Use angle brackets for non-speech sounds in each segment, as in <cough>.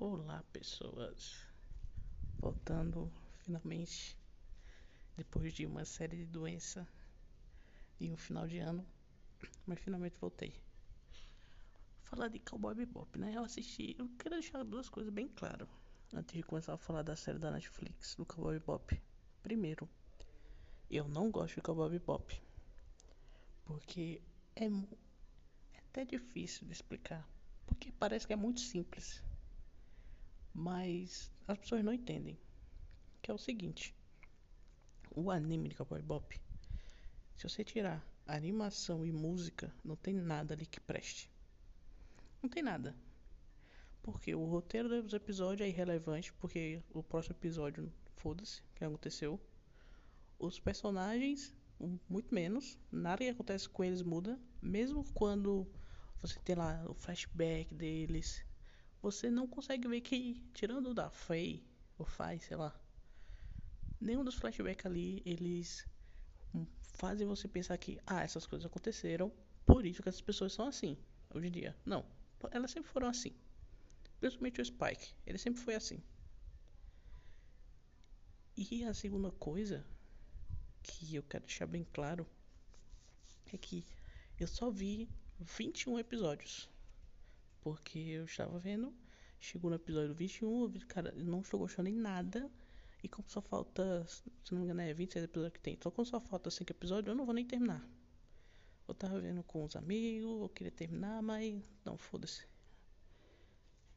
Olá, pessoas. Voltando finalmente depois de uma série de doença e um final de ano, mas finalmente voltei. Falar de Cowboy Bebop, né? Eu assisti, eu quero deixar duas coisas bem claras antes de começar a falar da série da Netflix do Cowboy Bebop. Primeiro, eu não gosto de Cowboy Bebop porque é, é até difícil de explicar, porque parece que é muito simples mas as pessoas não entendem. Que é o seguinte: o anime de Cowboy Bop, se você tirar animação e música, não tem nada ali que preste. Não tem nada. Porque o roteiro dos episódios é irrelevante, porque o próximo episódio, foda-se, o que aconteceu. Os personagens, muito menos, nada que acontece com eles muda, mesmo quando você tem lá o flashback deles, você não consegue ver que, tirando da Faye, ou Fai, sei lá, nenhum dos flashbacks ali, eles fazem você pensar que, ah, essas coisas aconteceram, por isso que essas pessoas são assim, hoje em dia. Não, elas sempre foram assim. Principalmente o Spike, ele sempre foi assim. E a segunda coisa que eu quero deixar bem claro é que eu só vi 21 episódios. Porque eu estava vendo, chegou no episódio 21, eu cara, não estou gostando em nada. E como só falta, se não me engano, é 26 episódios que tem. Então, como só falta 5 episódios, eu não vou nem terminar. Eu tava vendo com os amigos, eu queria terminar, mas não, foda-se.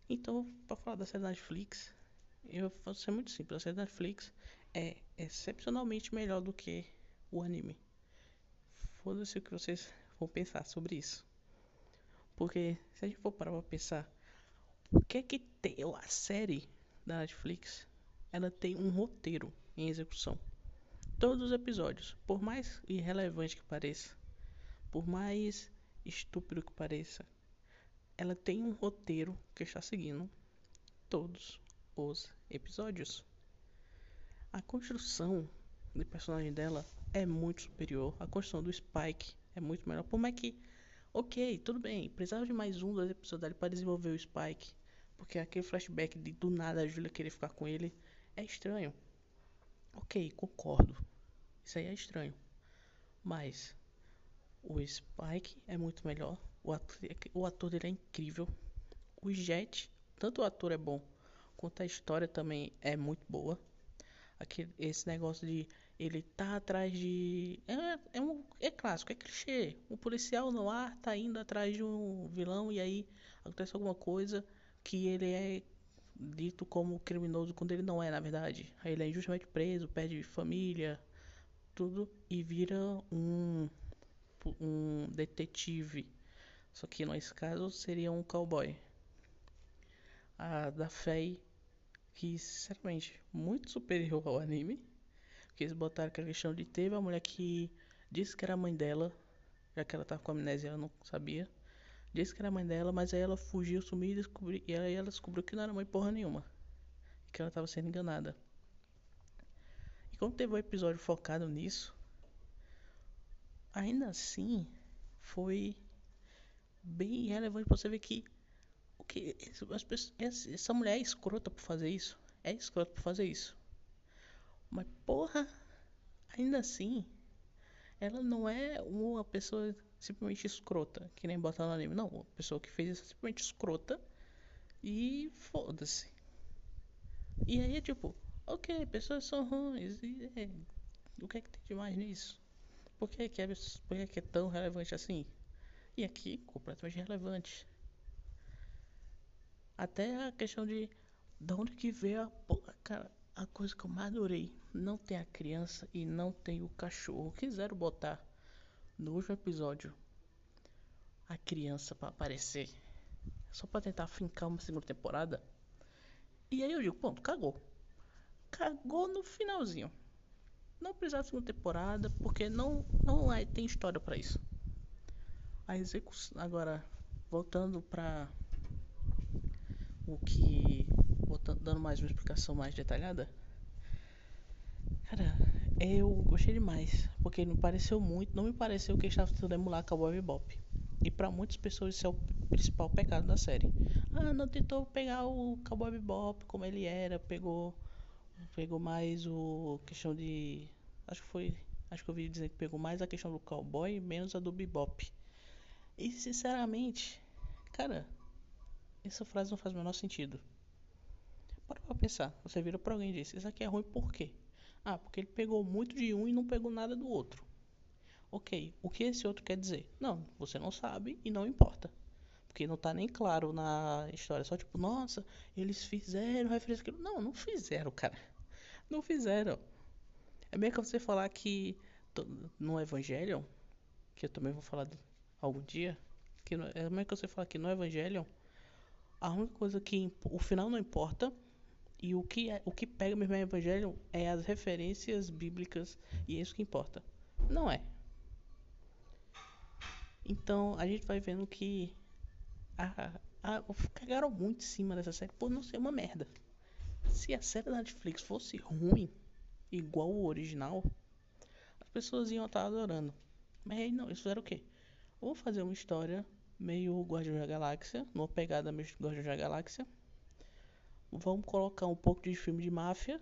Então, pra falar da série Netflix, eu vou ser muito simples. A série Netflix é excepcionalmente melhor do que o anime. Foda-se o que vocês vão pensar sobre isso. Porque se a gente for parar pra pensar, o que é que tem a série da Netflix? Ela tem um roteiro em execução. Todos os episódios, por mais irrelevante que pareça, por mais estúpido que pareça, ela tem um roteiro que está seguindo todos os episódios. A construção do personagem dela é muito superior. A construção do Spike é muito melhor. Por mais que Ok, tudo bem. Precisava de mais um, dois episódios para desenvolver o Spike. Porque aquele flashback de do nada a Julia querer ficar com ele é estranho. Ok, concordo. Isso aí é estranho. Mas o Spike é muito melhor. O ator, o ator dele é incrível. O Jet, tanto o ator é bom, quanto a história também é muito boa. Aquele, esse negócio de ele tá atrás de. É, é, um, é clássico, é clichê. O policial no ar tá indo atrás de um vilão e aí acontece alguma coisa que ele é dito como criminoso quando ele não é, na verdade. Aí ele é injustamente preso, perde família, tudo e vira um, um detetive. Só que nesse caso seria um cowboy. A da Faye, que sinceramente muito superior ao anime que eles botaram aquela questão de teve a mulher que disse que era a mãe dela, já que ela tava com amnésia, ela não sabia. Disse que era a mãe dela, mas aí ela fugiu, sumiu e, descobriu, e aí ela descobriu que não era mãe porra nenhuma. Que ela tava sendo enganada. E como teve um episódio focado nisso, ainda assim foi bem relevante pra você ver que o que as pessoas, essa mulher é escrota por fazer isso. É escrota por fazer isso. Mas porra, ainda assim, ela não é uma pessoa simplesmente escrota, que nem botar no anime. Não, uma pessoa que fez isso é simplesmente escrota e foda-se. E aí é tipo, ok, pessoas são ruins. E é, o que é que tem de mais nisso? Por que, que, é, por que, que é tão relevante assim? E aqui, completamente relevante. Até a questão de de onde que veio a porra, cara a coisa que eu mais adorei, não tem a criança e não tem o cachorro. Quiseram botar no último episódio a criança para aparecer, só para tentar fincar uma segunda temporada. E aí eu digo, ponto, cagou. Cagou no finalzinho. Não precisava de segunda temporada, porque não não é, tem história para isso. A execução agora voltando para o que dando mais uma explicação mais detalhada. Cara, eu gostei demais, porque não pareceu muito, não me pareceu que estava tentando emular Cowboy Bebop. E para muitas pessoas isso é o principal pecado da série. Ah, não tentou pegar o Cowboy Bebop como ele era, pegou pegou mais o questão de acho que foi, acho que eu ouvi dizer que pegou mais a questão do cowboy, menos a do bebop. E sinceramente, cara, essa frase não faz o menor sentido. Para pra pensar, você vira pra alguém e diz, isso aqui é ruim por quê? Ah, porque ele pegou muito de um e não pegou nada do outro. Ok, o que esse outro quer dizer? Não, você não sabe e não importa. Porque não tá nem claro na história. Só tipo, nossa, eles fizeram referência àquilo. Não, não fizeram, cara. Não fizeram. É meio que você falar que no Evangelion, que eu também vou falar algum dia, que no, é meio que você falar que no Evangelion, a única coisa que o final não importa e o que é, o que pega mesmo no Evangelho é as referências bíblicas e é isso que importa. Não é. Então a gente vai vendo que a, a, cagaram muito em cima dessa série por não ser uma merda. Se a série da Netflix fosse ruim, igual o original, as pessoas iam estar adorando. Mas aí não, eles fizeram o quê? Vou fazer uma história meio Guardiões da Galáxia, numa pegada meio Guardiões da Galáxia. Vamos colocar um pouco de filme de máfia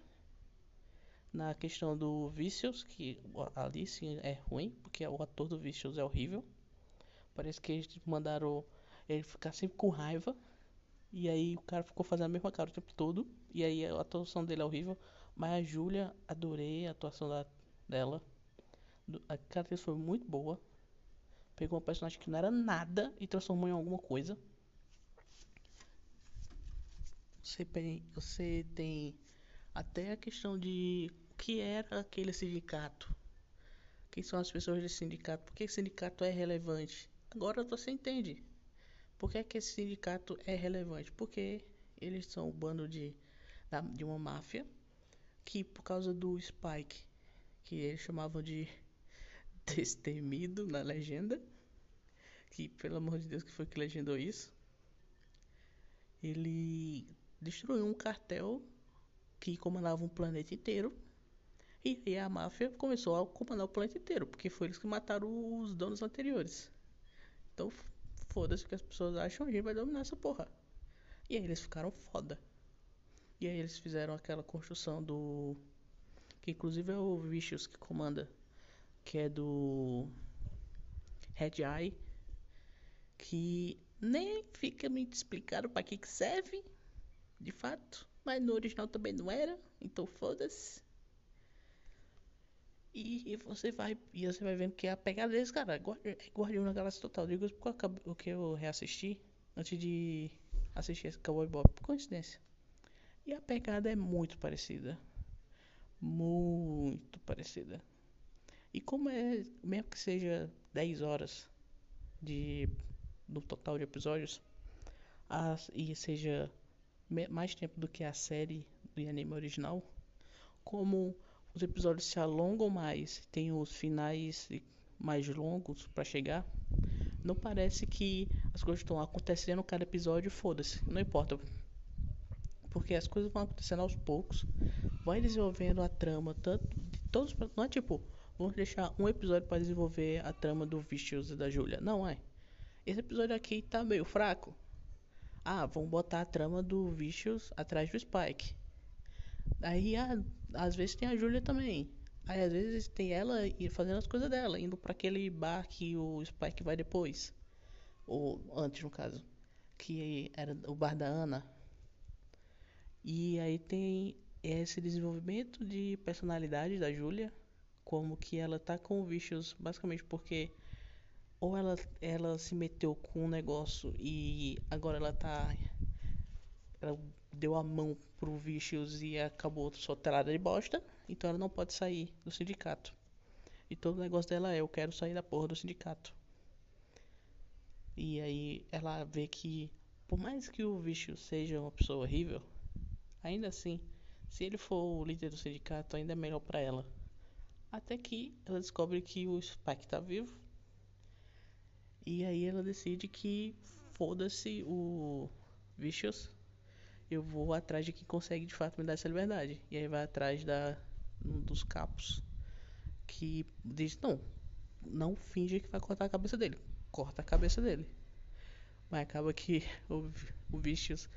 na questão do Vicious, que ali sim é ruim, porque o ator do Vicious é horrível. Parece que eles mandaram ele ficar sempre com raiva. E aí o cara ficou fazendo a mesma cara o tempo todo. E aí a atuação dele é horrível. Mas a Julia, adorei a atuação da, dela. A cara foi muito boa. Pegou uma personagem que não era nada e transformou em alguma coisa. Você tem, você tem até a questão de o que era aquele sindicato. Quem são as pessoas desse sindicato? Por que esse sindicato é relevante? Agora você entende. Por que, é que esse sindicato é relevante? Porque eles são um bando de, de uma máfia que, por causa do Spike, que eles chamavam de <laughs> Destemido na legenda, que pelo amor de Deus que foi que legendou isso, ele destruiu um cartel que comandava um planeta inteiro. E, e a máfia começou a comandar o planeta inteiro, porque foi eles que mataram os donos anteriores. Então foda-se o que as pessoas acham, a gente vai dominar essa porra. E aí eles ficaram foda. E aí eles fizeram aquela construção do. Que inclusive é o Vicious que comanda. Que é do. Red Eye. Que nem fica me explicado para que, que serve. De fato. Mas no original também não era. Então foda-se. E, e, você vai e você vai vendo que a pegada deles, cara, é, é Guardião da Galáxia Total. Digo isso porque o que eu reassisti antes de assistir esse Cowboy Bob, por coincidência. E a pegada é muito parecida. Muito parecida. E como é, mesmo que seja 10 horas de no total de episódios, as, e seja mais tempo do que a série do anime original, como os episódios se alongam mais, tem os finais mais longos para chegar, não parece que as coisas estão acontecendo cada episódio, foda-se, não importa. Porque as coisas vão acontecendo aos poucos, vai desenvolvendo a trama, tanto de todos, não é tipo, vamos deixar um episódio para desenvolver a trama do Vicious e da Julia, não é. Esse episódio aqui tá meio fraco. Ah, vamos botar a trama do Vicious atrás do Spike. Aí, ah, às vezes tem a Júlia também. Aí, às vezes tem ela fazendo as coisas dela, indo para aquele bar que o Spike vai depois. Ou antes, no caso. Que era o bar da Ana. E aí tem esse desenvolvimento de personalidade da Júlia. Como que ela tá com o Vicious, basicamente porque ou ela, ela se meteu com um negócio e agora ela tá. Ela deu a mão pro Vicious e acabou soterrada de bosta, então ela não pode sair do sindicato. E todo o negócio dela é: eu quero sair da porra do sindicato. E aí ela vê que, por mais que o Vicious seja uma pessoa horrível, ainda assim, se ele for o líder do sindicato, ainda é melhor para ela. Até que ela descobre que o Spike tá vivo. E aí ela decide que foda-se o Vicious eu vou atrás de quem consegue de fato me dar essa liberdade. E aí vai atrás da um dos capos que diz: Não, não finge que vai cortar a cabeça dele. Corta a cabeça dele. Mas acaba que <laughs> o, o Vicious,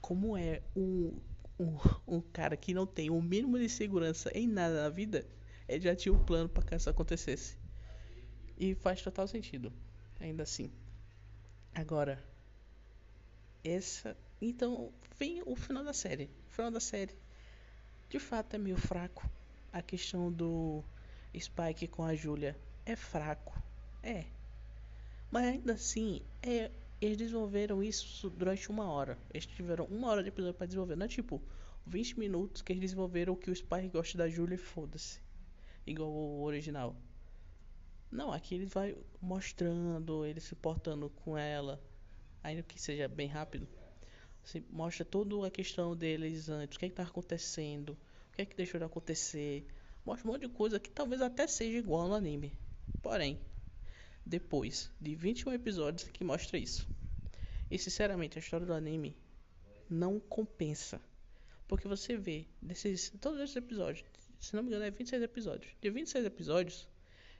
como é um, um, um cara que não tem o mínimo de segurança em nada na vida, ele já tinha um plano para que isso acontecesse. E faz total sentido, ainda assim. Agora, essa. Então, vem o final da série. O final da série, de fato, é meio fraco. A questão do Spike com a Julia é fraco. É. Mas ainda assim, é, eles desenvolveram isso durante uma hora. Eles tiveram uma hora de episódio para desenvolver. Não é tipo 20 minutos que eles desenvolveram que o Spike gosta da Julia e foda-se. Igual o original. Não, aqui ele vai mostrando, ele se portando com ela, ainda que seja bem rápido. Você mostra toda a questão deles antes, o que é está acontecendo, o que é que deixou de acontecer. Mostra um monte de coisa que talvez até seja igual no anime. Porém, depois de 21 episódios que mostra isso. E sinceramente, a história do anime não compensa. Porque você vê desses todos esses episódios, se não me engano é 26 episódios. De 26 episódios,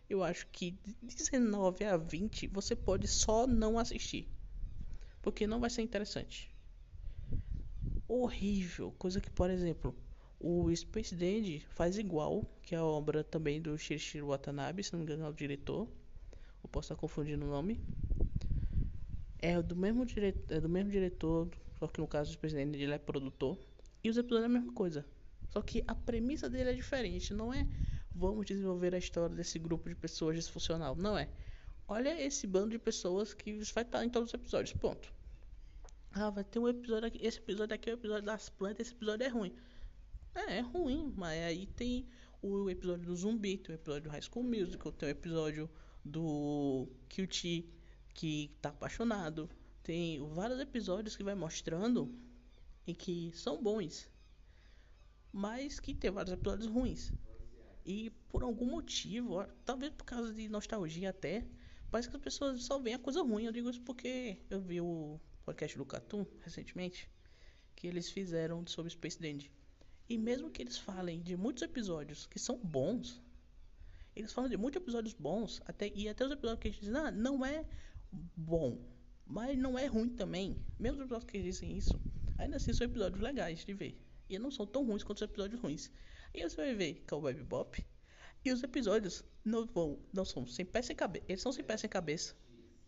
eu acho que de 19 a 20 você pode só não assistir. Porque não vai ser interessante. Horrível. Coisa que, por exemplo, o Space Dandy faz igual, que é a obra também do Shinichiro Watanabe, se não me engano é o diretor. Eu posso estar confundindo o nome. É do mesmo, dire... é do mesmo diretor, só que no caso do Space Dandy ele é produtor. E os episódios é a mesma coisa. Só que a premissa dele é diferente, não é vamos desenvolver a história desse grupo de pessoas disfuncional. Não é. Olha esse bando de pessoas que vai estar em todos os episódios. Ponto. Ah, vai ter um episódio aqui. Esse episódio aqui é o episódio das plantas. Esse episódio é ruim. É, é ruim. Mas aí tem o episódio do zumbi, tem o episódio do High School Musical, tem o episódio do QT que tá apaixonado. Tem vários episódios que vai mostrando e que são bons. Mas que tem vários episódios ruins. E por algum motivo, talvez por causa de nostalgia até, parece que as pessoas só veem a coisa ruim. Eu digo isso porque eu vi o podcast do Catum recentemente, que eles fizeram sobre Space Dandy. E mesmo que eles falem de muitos episódios que são bons, eles falam de muitos episódios bons, até, e até os episódios que eles dizem, ah, não é bom, mas não é ruim também. Mesmo os episódios que eles dizem isso, ainda assim são episódios legais de ver. E não são tão ruins quanto os episódios ruins. E você vai ver que é o Web Bop. E os episódios não vão, não são sem pé sem cabeça. Eles são sem pé sem cabeça.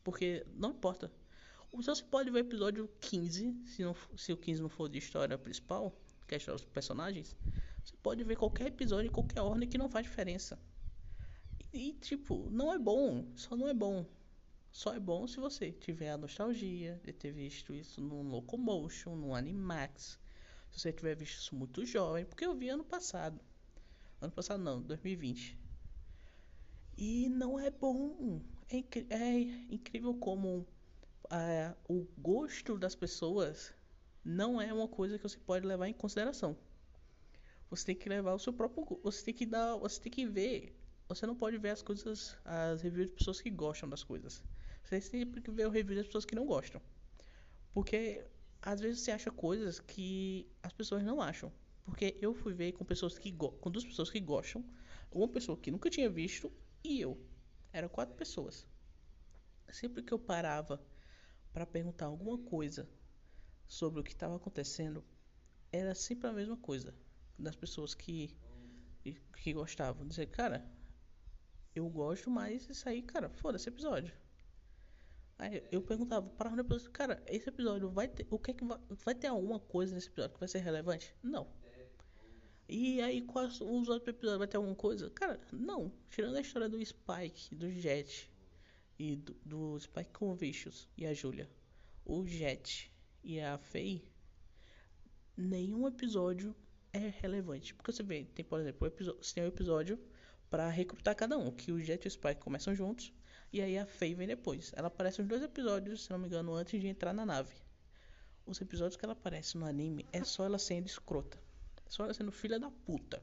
Porque não importa. Você pode ver o episódio 15, se, não, se o 15 não for de história principal, que é a história dos personagens. Você pode ver qualquer episódio em qualquer ordem que não faz diferença. E, e tipo, não é bom. Só não é bom. Só é bom se você tiver a nostalgia de ter visto isso no Locomotion, no Animax, se você tiver visto isso muito jovem, porque eu vi ano passado. Ano passado não, 2020. E não é bom. É, é incrível como é, o gosto das pessoas não é uma coisa que você pode levar em consideração. Você tem que levar o seu próprio. Você tem que dar. Você tem que ver. Você não pode ver as coisas. As reviews de pessoas que gostam das coisas. Você tem que ver o review das pessoas que não gostam. Porque às vezes você acha coisas que as pessoas não acham. Porque eu fui ver com pessoas que com duas pessoas que gostam, uma pessoa que nunca tinha visto e eu. Eram quatro pessoas. Sempre que eu parava para perguntar alguma coisa sobre o que estava acontecendo, era sempre a mesma coisa das pessoas que que gostavam. Dizer, cara, eu gosto, mas isso aí, cara, foda-se episódio. Aí eu perguntava, parava no episódio, cara, esse episódio vai ter. O que é que vai, vai ter alguma coisa nesse episódio que vai ser relevante? Não. E aí, quais os outros episódios vai ter alguma coisa? Cara, não. Tirando a história do Spike, do Jet e do, do Spike com o Vicious e a Julia, o Jet e a Faye, nenhum episódio é relevante. Porque você vê, tem, por exemplo, episódio, você tem um episódio para recrutar cada um, que o Jet e o Spike começam juntos e aí a Faye vem depois. Ela aparece nos dois episódios, se não me engano, antes de entrar na nave. Os episódios que ela aparece no anime é só ela sendo escrota. Só ela sendo filha da puta.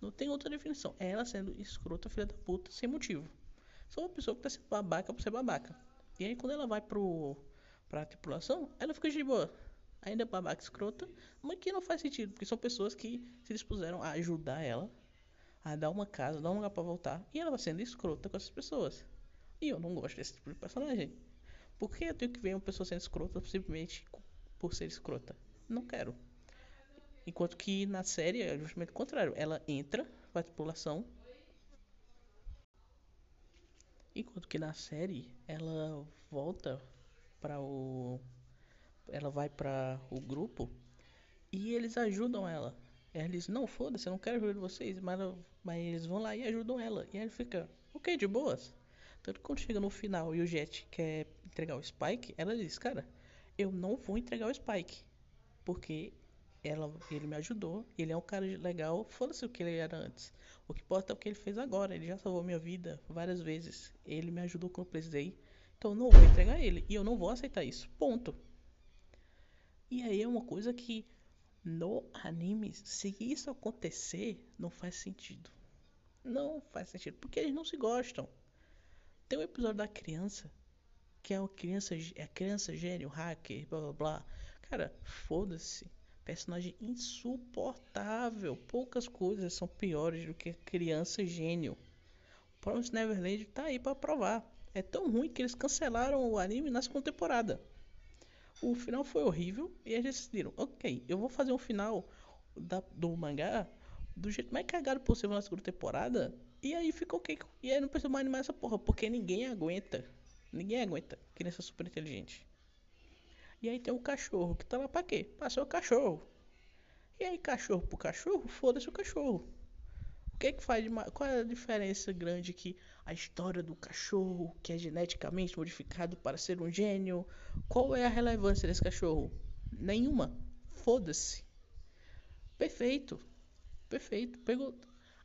Não tem outra definição. É ela sendo escrota, filha da puta, sem motivo. Só uma pessoa que tá sendo babaca por ser babaca. E aí quando ela vai pro pra tripulação, ela fica de boa. Ainda é babaca escrota, mas que não faz sentido, porque são pessoas que se dispuseram a ajudar ela, a dar uma casa, dar um lugar pra voltar, e ela vai sendo escrota com essas pessoas. E eu não gosto desse tipo de personagem. Por que eu tenho que ver uma pessoa sendo escrota simplesmente por ser escrota. Não quero. Enquanto que na série é justamente o contrário. Ela entra, faz tripulação. Enquanto que na série ela volta para o. Ela vai para o grupo e eles ajudam ela. Eles, não, foda-se, eu não quero ajuda de vocês, mas, mas eles vão lá e ajudam ela. E ela fica, ok, de boas. Tanto que quando chega no final e o Jet quer entregar o Spike, ela diz, cara, eu não vou entregar o Spike. Porque ela, ele me ajudou, ele é um cara legal, foda-se o que ele era antes. O que importa é o que ele fez agora, ele já salvou minha vida várias vezes. Ele me ajudou quando eu precisei. Então eu não vou entregar ele. E eu não vou aceitar isso. Ponto. E aí é uma coisa que no anime, se isso acontecer, não faz sentido. Não faz sentido, porque eles não se gostam. Tem um episódio da criança, que é criança, é a criança gênio, hacker, blá blá blá. Cara, foda-se. Personagem insuportável. Poucas coisas são piores do que criança gênio. Promise Neverland tá aí para provar. É tão ruim que eles cancelaram o anime na segunda temporada o final foi horrível e eles decidiram, ok, eu vou fazer um final da, do mangá do jeito mais cagado possível na segunda temporada. E aí ficou ok. E aí não precisa mais animar essa porra, porque ninguém aguenta. Ninguém aguenta. Criança super inteligente. E aí tem o cachorro, que tá lá pra quê? Pra ser o cachorro. E aí, cachorro pro cachorro, foda-se o cachorro. O que que faz de Qual é a diferença grande que a história do cachorro, que é geneticamente modificado para ser um gênio, qual é a relevância desse cachorro? Nenhuma. Foda-se. Perfeito. Perfeito. Pegou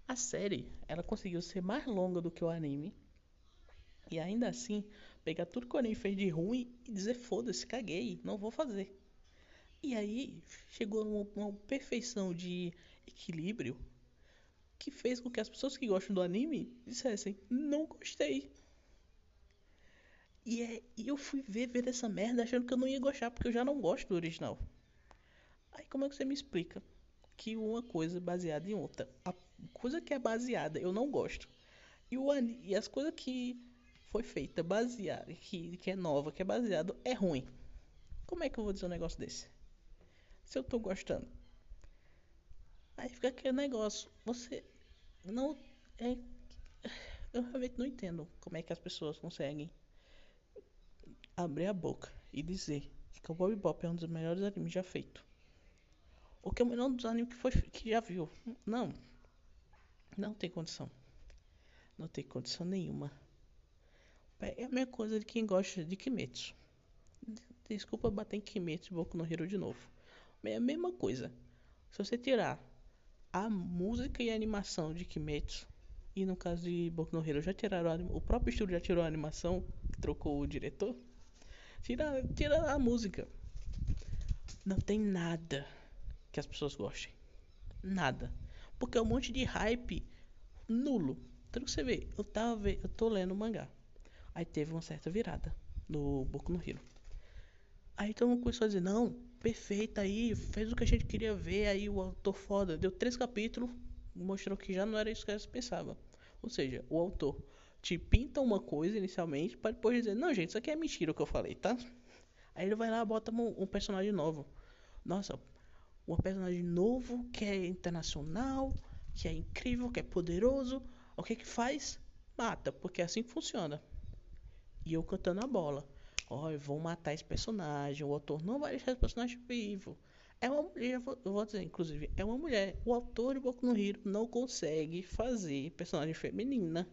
a série, ela conseguiu ser mais longa do que o anime. E ainda assim, pegar tudo que o anime fez de ruim e dizer foda-se, caguei, não vou fazer. E aí chegou uma, uma perfeição de equilíbrio que fez com que as pessoas que gostam do anime dissessem: Não gostei. E, é, e eu fui ver, ver essa merda achando que eu não ia gostar, porque eu já não gosto do original. Aí como é que você me explica que uma coisa é baseada em outra? A coisa que é baseada eu não gosto. E, o, e as coisas que foi feita baseada, que, que é nova, que é baseado, é ruim. Como é que eu vou dizer um negócio desse? Se eu tô gostando. Aí fica aquele negócio. Você não é eu realmente não entendo como é que as pessoas conseguem abrir a boca e dizer que o Bob Bop é um dos melhores animes já feito. Ou que é o melhor dos animes que, foi, que já viu. Não. Não tem condição. Não tem condição nenhuma. É a mesma coisa de quem gosta de Kimetsu. Desculpa bater em Kimetsu e Boku no Hero de novo. É a mesma coisa. Se você tirar a música e a animação de Kimetsu. E no caso de Boku no Hero, já tiraram o próprio estúdio já tirou a animação, trocou o diretor. Tira, tira a música. Não tem nada que as pessoas gostem. Nada. Porque é um monte de hype nulo. Que você vê, eu tava eu tô lendo o mangá. Aí teve uma certa virada no Boku no Hero. Aí todo mundo começou a dizer, não, perfeita aí, fez o que a gente queria ver, aí o autor foda, deu três capítulos, mostrou que já não era isso que eles pensavam. Ou seja, o autor te pinta uma coisa inicialmente para depois dizer, não gente, isso aqui é mentira o que eu falei, tá? Aí ele vai lá bota um personagem novo. Nossa, um personagem novo que é internacional, que é incrível, que é poderoso. O que que faz? Mata, porque é assim que funciona. E eu cantando a bola oh, vão matar esse personagem, o autor não vai deixar esse personagem vivo. É uma mulher, eu vou dizer, inclusive, é uma mulher. O autor de Boku no Hero não consegue fazer personagem feminina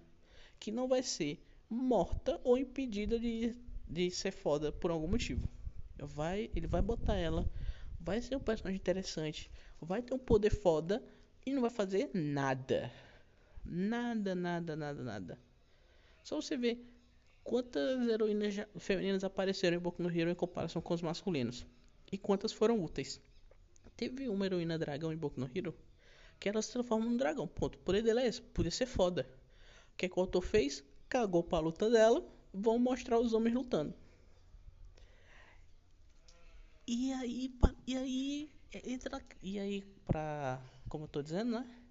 que não vai ser morta ou impedida de, de ser foda por algum motivo. Vai, ele vai botar ela, vai ser um personagem interessante, vai ter um poder foda e não vai fazer nada. Nada, nada, nada, nada. Só você ver quantas heroínas femininas apareceram em Boku no Hero em comparação com os masculinos e quantas foram úteis. Teve uma heroína dragão em Boku no Hero que ela se transforma num dragão. Ponto. O poder dela é esse. Podia ser foda. O que, é que o autor fez? Cagou pra luta dela. Vão mostrar os homens lutando. E aí, e aí, entra, e aí, pra, como eu tô dizendo, né?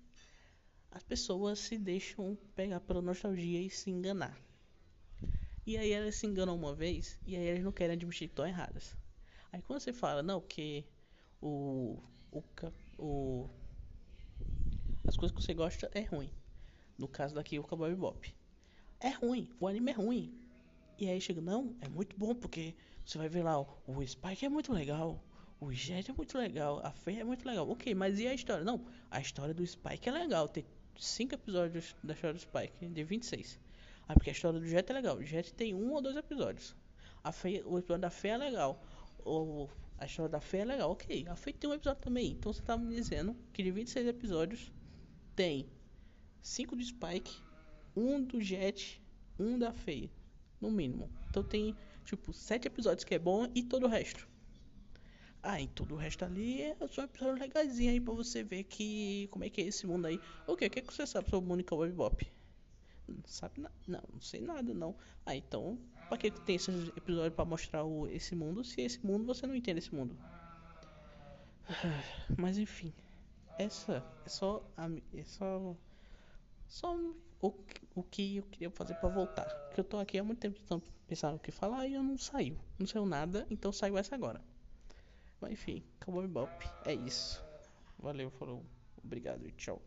As pessoas se deixam pegar pela nostalgia e se enganar. E aí elas se enganam uma vez e aí elas não querem admitir que estão erradas. Aí quando você fala, não, que o, o, o as coisas que você gosta é ruim. No caso daqui, o Cowboy Bebop. É ruim, o anime é ruim. E aí chega, não, é muito bom porque você vai ver lá, o Spike é muito legal, o Jet é muito legal, a Fei é muito legal. Ok, mas e a história? Não, a história do Spike é legal. Tem 5 episódios da história do Spike, de 26. Ah, porque a história do Jet é legal. O Jet tem um ou dois episódios. A Fei, o episódio da Fei é legal. O, a história da Fei é legal. Ok, a Fei tem um episódio também. Então você tá me dizendo que de 26 episódios tem 5 do Spike, um do Jet, um da Fei. No mínimo. Então tem, tipo, 7 episódios que é bom e todo o resto. Ah, e todo o resto ali é só um episódio legalzinho aí pra você ver que. como é que é esse mundo aí. O que, é que você sabe sobre o Monica Bebop? Não sabe nada. Não, não sei nada não. Ah, então. Pra que tem esses episódios pra mostrar o, esse mundo se esse mundo você não entende esse mundo? <sighs> Mas enfim. Essa é só. É só. Só o, o que eu queria fazer pra voltar. Porque eu tô aqui há muito tempo pensando o que falar e eu não saiu. Não saiu nada, então saiu essa agora. Mas enfim, Cowboy Bop, é isso. Valeu, falou, obrigado e tchau.